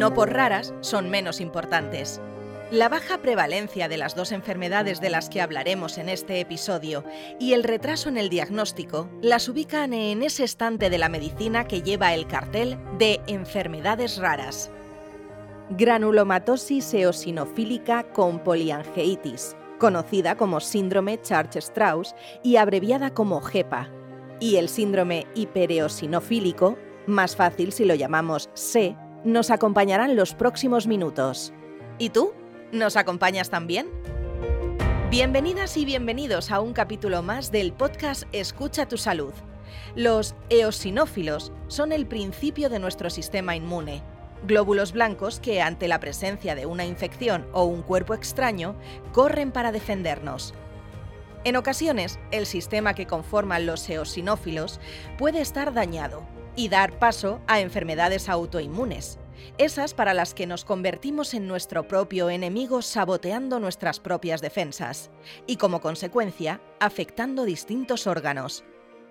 no por raras, son menos importantes. La baja prevalencia de las dos enfermedades de las que hablaremos en este episodio y el retraso en el diagnóstico las ubican en ese estante de la medicina que lleva el cartel de enfermedades raras. Granulomatosis eosinofílica con poliangeitis, conocida como síndrome Church-Strauss y abreviada como GEPA, y el síndrome hipereosinofílico, más fácil si lo llamamos SE, nos acompañarán los próximos minutos. ¿Y tú? ¿Nos acompañas también? Bienvenidas y bienvenidos a un capítulo más del podcast Escucha tu salud. Los eosinófilos son el principio de nuestro sistema inmune, glóbulos blancos que ante la presencia de una infección o un cuerpo extraño corren para defendernos. En ocasiones, el sistema que conforman los eosinófilos puede estar dañado y dar paso a enfermedades autoinmunes, esas para las que nos convertimos en nuestro propio enemigo saboteando nuestras propias defensas y como consecuencia afectando distintos órganos.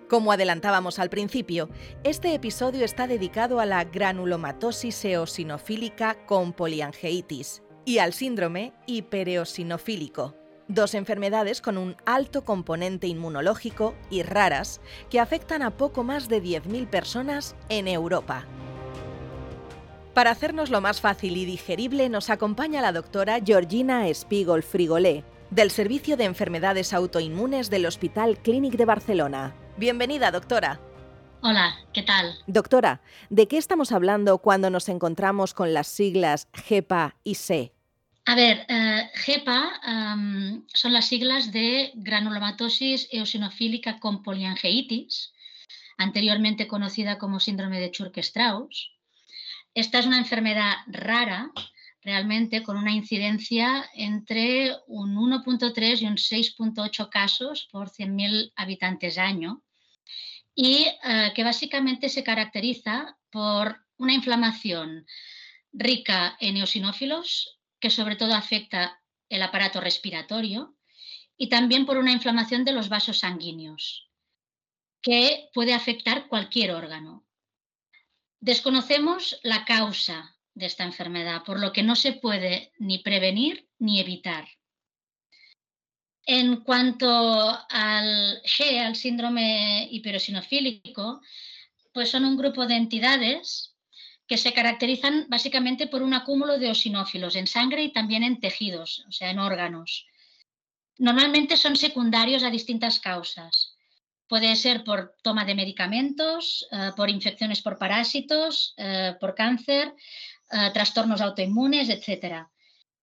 Como adelantábamos al principio, este episodio está dedicado a la granulomatosis eosinofílica con poliangeitis y al síndrome hipereosinofílico, dos enfermedades con un alto componente inmunológico y raras que afectan a poco más de 10.000 personas en Europa. Para hacernos lo más fácil y digerible nos acompaña la doctora Georgina Espigol Frigolé, del Servicio de Enfermedades Autoinmunes del Hospital Clínic de Barcelona. Bienvenida, doctora. Hola, ¿qué tal? Doctora, ¿de qué estamos hablando cuando nos encontramos con las siglas GEPA y SE? A ver, eh, GEPA son las siglas de granulomatosis eosinofílica con poliangeitis, anteriormente conocida como síndrome de Churke-Strauss. Esta es una enfermedad rara, realmente, con una incidencia entre un 1.3 y un 6.8 casos por 100.000 habitantes año y eh, que básicamente se caracteriza por una inflamación rica en eosinófilos, que sobre todo afecta el aparato respiratorio, y también por una inflamación de los vasos sanguíneos, que puede afectar cualquier órgano, Desconocemos la causa de esta enfermedad, por lo que no se puede ni prevenir ni evitar. En cuanto al GE, al síndrome hiperosinofílico, pues son un grupo de entidades que se caracterizan básicamente por un acúmulo de osinófilos en sangre y también en tejidos, o sea, en órganos. Normalmente son secundarios a distintas causas. Puede ser por toma de medicamentos, eh, por infecciones por parásitos, eh, por cáncer, eh, trastornos autoinmunes, etc.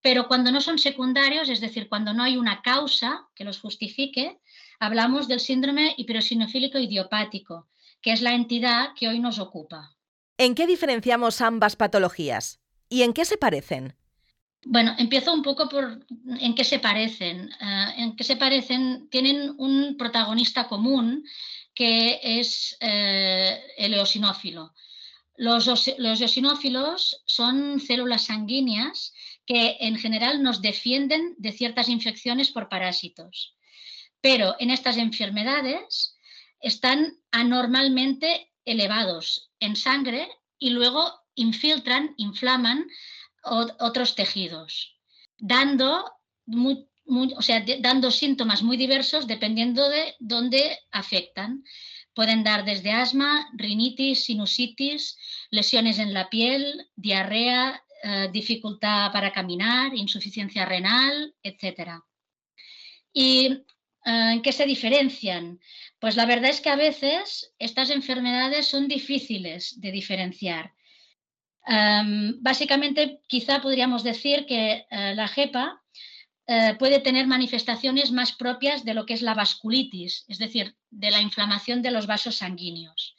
Pero cuando no son secundarios, es decir, cuando no hay una causa que los justifique, hablamos del síndrome hiperosinofílico idiopático, que es la entidad que hoy nos ocupa. ¿En qué diferenciamos ambas patologías? ¿Y en qué se parecen? Bueno, empiezo un poco por en qué se parecen. Eh, en qué se parecen, tienen un protagonista común que es eh, el eosinófilo. Los, los eosinófilos son células sanguíneas que en general nos defienden de ciertas infecciones por parásitos. Pero en estas enfermedades están anormalmente elevados en sangre y luego infiltran, inflaman otros tejidos, dando, o sea, dando síntomas muy diversos dependiendo de dónde afectan. Pueden dar desde asma, rinitis, sinusitis, lesiones en la piel, diarrea, eh, dificultad para caminar, insuficiencia renal, etc. ¿Y eh, en qué se diferencian? Pues la verdad es que a veces estas enfermedades son difíciles de diferenciar básicamente, quizá podríamos decir que eh, la GEPA eh, puede tener manifestaciones más propias de lo que es la vasculitis, es decir, de la inflamación de los vasos sanguíneos.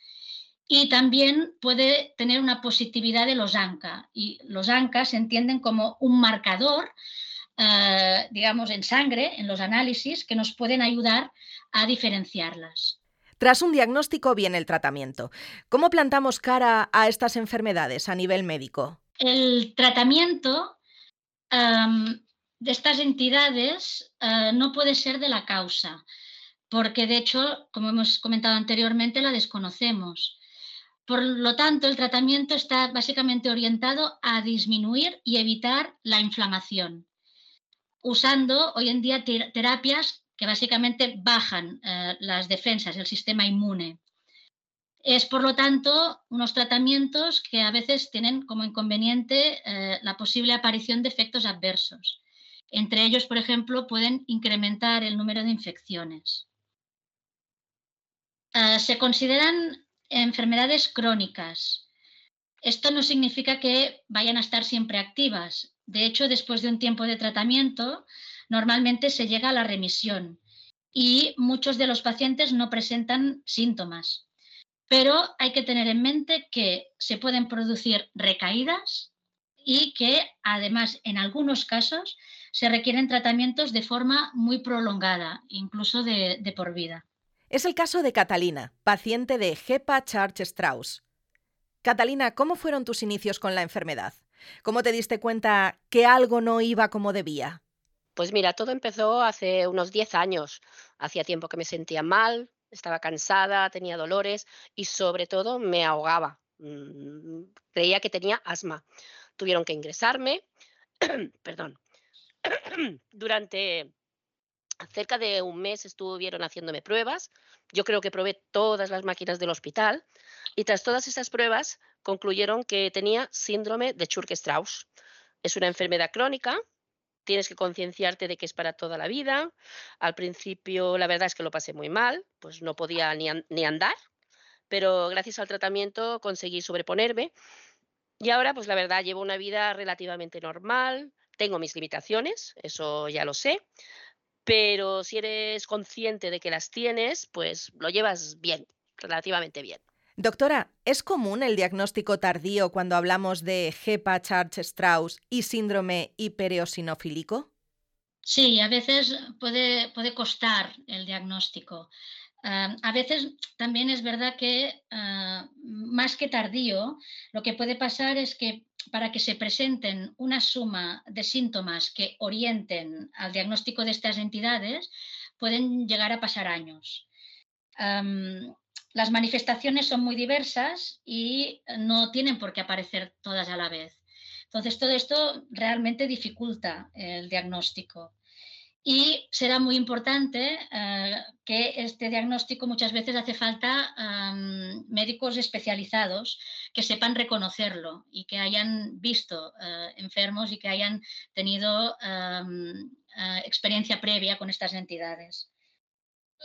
Y también puede tener una positividad de los ANCA. Y los ANCA se entienden como un marcador, eh, digamos, en sangre, en los análisis, que nos pueden ayudar a diferenciarlas. Tras un diagnóstico viene el tratamiento. ¿Cómo plantamos cara a estas enfermedades a nivel médico? El tratamiento de estas entidades eh, no puede ser de la causa, porque de hecho, como hemos comentado anteriormente, la desconocemos. Por lo tanto, el tratamiento está básicamente orientado a disminuir y evitar la inflamación, usando hoy en día terapias que básicamente bajan eh, las defensas, el sistema inmune. Es, por lo tanto, unos tratamientos que a veces tienen como inconveniente eh, la posible aparición de efectos adversos. Entre ellos, por ejemplo, pueden incrementar el número de infecciones. Eh, se consideran enfermedades crónicas. Esto no significa que vayan a estar siempre activas. De hecho, después de un tiempo de tratamiento, normalmente se llega a la remisión y muchos de los pacientes no presentan síntomas. Pero hay que tener en mente que se pueden producir recaídas y que además en algunos casos se requieren tratamientos de forma muy prolongada, incluso de, por vida. Es el caso de Catalina, paciente de Hepa Charge Strauss. Catalina, ¿cómo fueron tus inicios con la enfermedad? ¿Cómo te diste cuenta que algo no iba como debía? Pues mira, todo empezó hace unos 10 años. Hacía tiempo que me sentía mal, estaba cansada, tenía dolores y sobre todo me ahogaba. Mm, creía que tenía asma. Tuvieron que ingresarme, perdón, durante cerca de un mes estuvieron haciéndome pruebas. Yo creo que probé todas las máquinas del hospital y tras todas esas pruebas concluyeron que tenía síndrome de Churg-Strauss. Es una enfermedad crónica tienes que concienciarte de que es para toda la vida. Al principio la verdad es que lo pasé muy mal, pues no podía ni, ni andar, pero gracias al tratamiento conseguí sobreponerme y ahora pues la verdad llevo una vida relativamente normal, tengo mis limitaciones, eso ya lo sé, pero si eres consciente de que las tienes, pues lo llevas bien, relativamente bien. Doctora, ¿es común el diagnóstico tardío cuando hablamos de HEPA Charles-Strauss y síndrome hipereosinofílico? Sí, a veces puede, puede costar el diagnóstico. Ah, a veces también es verdad que ah, más que tardío, lo que puede pasar es que para que se presenten una suma de síntomas que orienten al diagnóstico de estas entidades, pueden llegar a pasar años. Las manifestaciones son muy diversas y no tienen por qué aparecer todas a la vez. Entonces, todo esto realmente dificulta el diagnóstico. Y será muy importante eh, que este diagnóstico muchas veces hace falta médicos especializados que sepan reconocerlo y que hayan visto eh, enfermos y que hayan tenido eh, experiencia previa con estas entidades.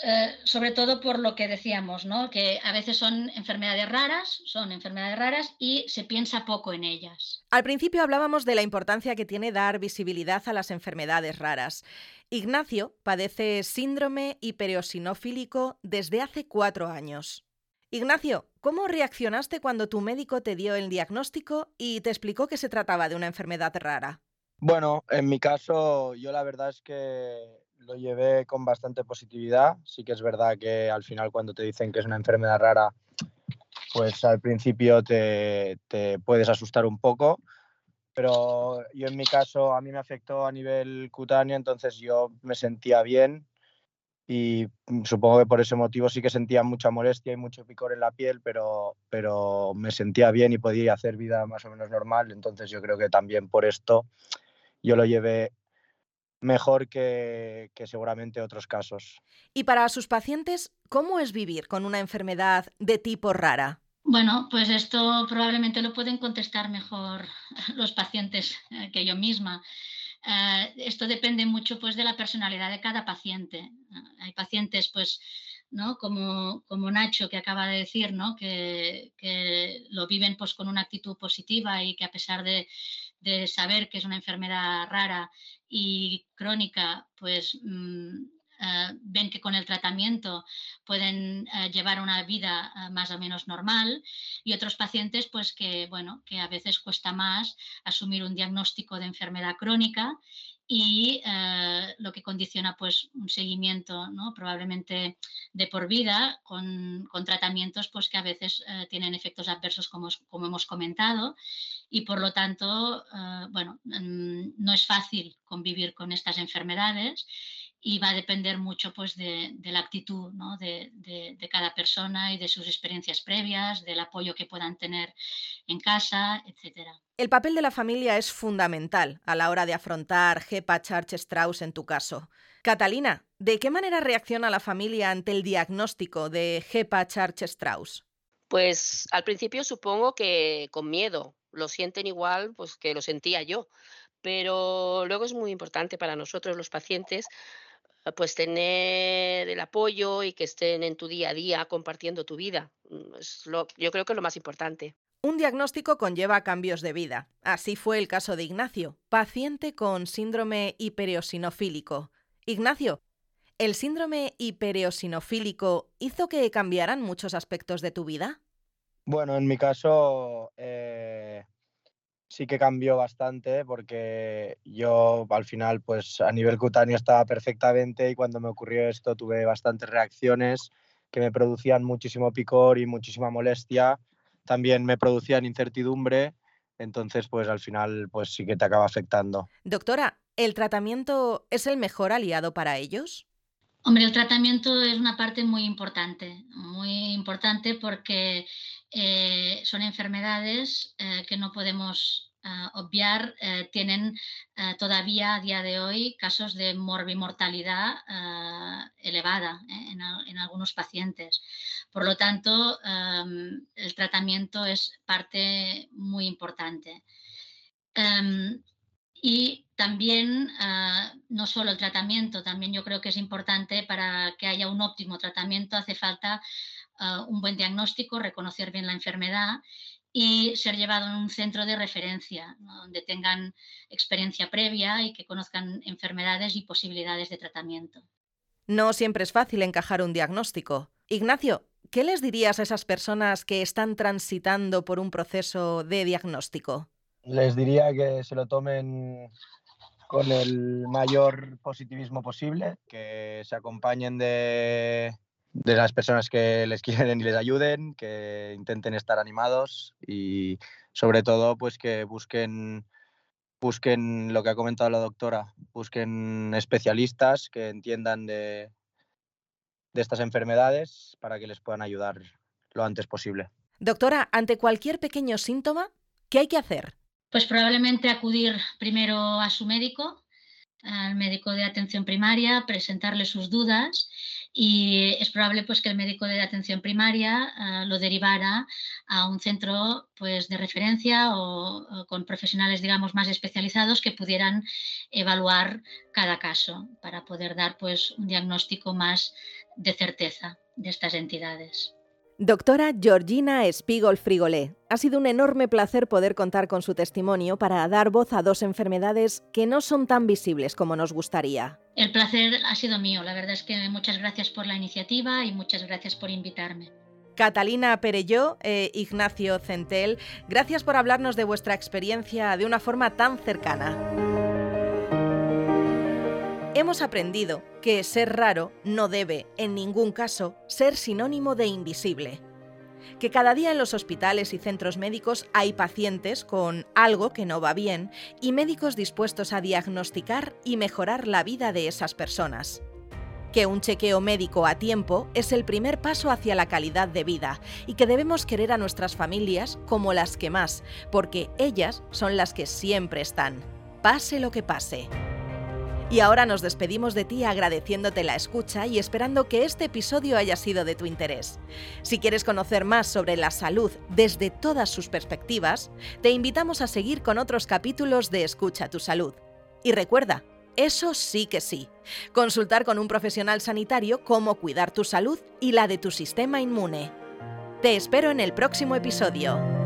Eh, sobre todo por lo que decíamos, ¿no? que a veces son enfermedades raras, son enfermedades raras y se piensa poco en ellas. Al principio hablábamos de la importancia que tiene dar visibilidad a las enfermedades raras. Ignacio padece síndrome hipereosinofílico desde hace cuatro años. Ignacio, ¿cómo reaccionaste cuando tu médico te dio el diagnóstico y te explicó que se trataba de una enfermedad rara? Bueno, en mi caso, yo la verdad es que lo llevé con bastante positividad. Sí que es verdad que al final cuando te dicen que es una enfermedad rara, pues al principio te, puedes asustar un poco. Pero yo en mi caso a mí me afectó a nivel cutáneo, entonces yo me sentía bien y supongo que por ese motivo sí que sentía mucha molestia y mucho picor en la piel, pero, pero me sentía bien y podía hacer vida más o menos normal. Entonces yo creo que también por esto yo lo llevé mejor que, seguramente otros casos. Y para sus pacientes, ¿cómo es vivir con una enfermedad de tipo rara? Bueno, pues esto probablemente lo pueden contestar mejor los pacientes eh, que yo misma. Eh, esto depende mucho pues, de la personalidad de cada paciente. Hay pacientes, pues, ¿no? Como, como, Nacho, que acaba de decir, ¿no? que, que, lo viven pues, con una actitud positiva y que a pesar de, de saber que es una enfermedad rara y crónica, pues mm, eh, ven que con el tratamiento pueden eh, llevar una vida eh, más o menos normal y otros pacientes pues que bueno que a veces cuesta más asumir un diagnóstico de enfermedad crónica y lo que condiciona pues un seguimiento ¿no? probablemente de por vida con, con tratamientos pues que a veces tienen efectos adversos como, como, hemos comentado y por lo tanto eh, bueno mm, no es fácil convivir con estas enfermedades y va a depender mucho pues, de, la actitud de, cada persona y de sus experiencias previas, del apoyo que puedan tener en casa, etc. El papel de la familia es fundamental a la hora de afrontar GEPA Charge Strauss en tu caso. Catalina, ¿de qué manera reacciona la familia ante el diagnóstico de GEPA Charge Strauss? Pues al principio supongo que con miedo, lo sienten igual pues que lo sentía yo, pero luego es muy importante para nosotros los pacientes eh, pues tener el apoyo y que estén en tu día a día compartiendo tu vida. Mm, es lo, yo creo que es lo más importante. Un diagnóstico conlleva cambios de vida. Así fue el caso de Ignacio, paciente con síndrome hipereosinofílico. Ignacio, ¿el síndrome hipereosinofílico hizo que cambiaran muchos aspectos de tu vida? Bueno, en mi caso eh, sí que cambió bastante porque yo al final pues a nivel cutáneo estaba perfectamente y cuando me ocurrió esto tuve bastantes reacciones que me producían muchísimo picor y muchísima molestia. También me producían incertidumbre, entonces pues al final pues sí que te acaba afectando. Doctora, ¿el tratamiento es el mejor aliado para ellos? Hombre, el tratamiento es una parte muy importante, muy importante porque eh, son enfermedades eh, que no podemos eh, obviar. tienen todavía a día de hoy casos de morbimortalidad elevada en, algunos pacientes. Por lo tanto, em, el tratamiento es parte muy importante. Em, y también, ah, no solo el tratamiento, también yo creo que es importante para que haya un óptimo tratamiento, hace falta ah, un buen diagnóstico, reconocer bien la enfermedad y ser llevado en un centro de referencia, donde tengan experiencia previa y que conozcan enfermedades y posibilidades de tratamiento. No siempre es fácil encajar un diagnóstico. Ignacio, ¿qué les dirías a esas personas que están transitando por un proceso de diagnóstico? Les diría que se lo tomen con el mayor positivismo posible, que se acompañen de, las personas que les quieren y les ayuden, que intenten estar animados y sobre todo pues que busquen busquen lo que ha comentado la doctora, busquen especialistas que entiendan de, de estas enfermedades para que les puedan ayudar lo antes posible. Doctora, ante cualquier pequeño síntoma, ¿qué hay que hacer? Pues probablemente acudir primero a su médico, al médico de atención primaria, presentarle sus dudas y es probable pues que el médico de atención primaria ah, lo derivara a un centro pues de referencia o, con profesionales digamos más especializados que pudieran evaluar cada caso para poder dar pues un diagnóstico más de certeza de estas entidades. Doctora Georgina Espigol Frigolé, ha sido un enorme placer poder contar con su testimonio para dar voz a dos enfermedades que no son tan visibles como nos gustaría. El placer ha sido mío, la verdad es que muchas gracias por la iniciativa y muchas gracias por invitarme. Catalina Perelló e Ignacio Centel, gracias por hablarnos de vuestra experiencia de una forma tan cercana hemos aprendido que ser raro no debe, en ningún caso, ser sinónimo de invisible. Que cada día en los hospitales y centros médicos hay pacientes con algo que no va bien y médicos dispuestos a diagnosticar y mejorar la vida de esas personas. Que un chequeo médico a tiempo es el primer paso hacia la calidad de vida y que debemos querer a nuestras familias como las que más, porque ellas son las que siempre están, pase lo que pase. Y ahora nos despedimos de ti agradeciéndote la escucha y esperando que este episodio haya sido de tu interés. Si quieres conocer más sobre la salud desde todas sus perspectivas, te invitamos a seguir con otros capítulos de Escucha tu salud. Y recuerda, eso sí que sí. Consultar con un profesional sanitario cómo cuidar tu salud y la de tu sistema inmune. Te espero en el próximo episodio.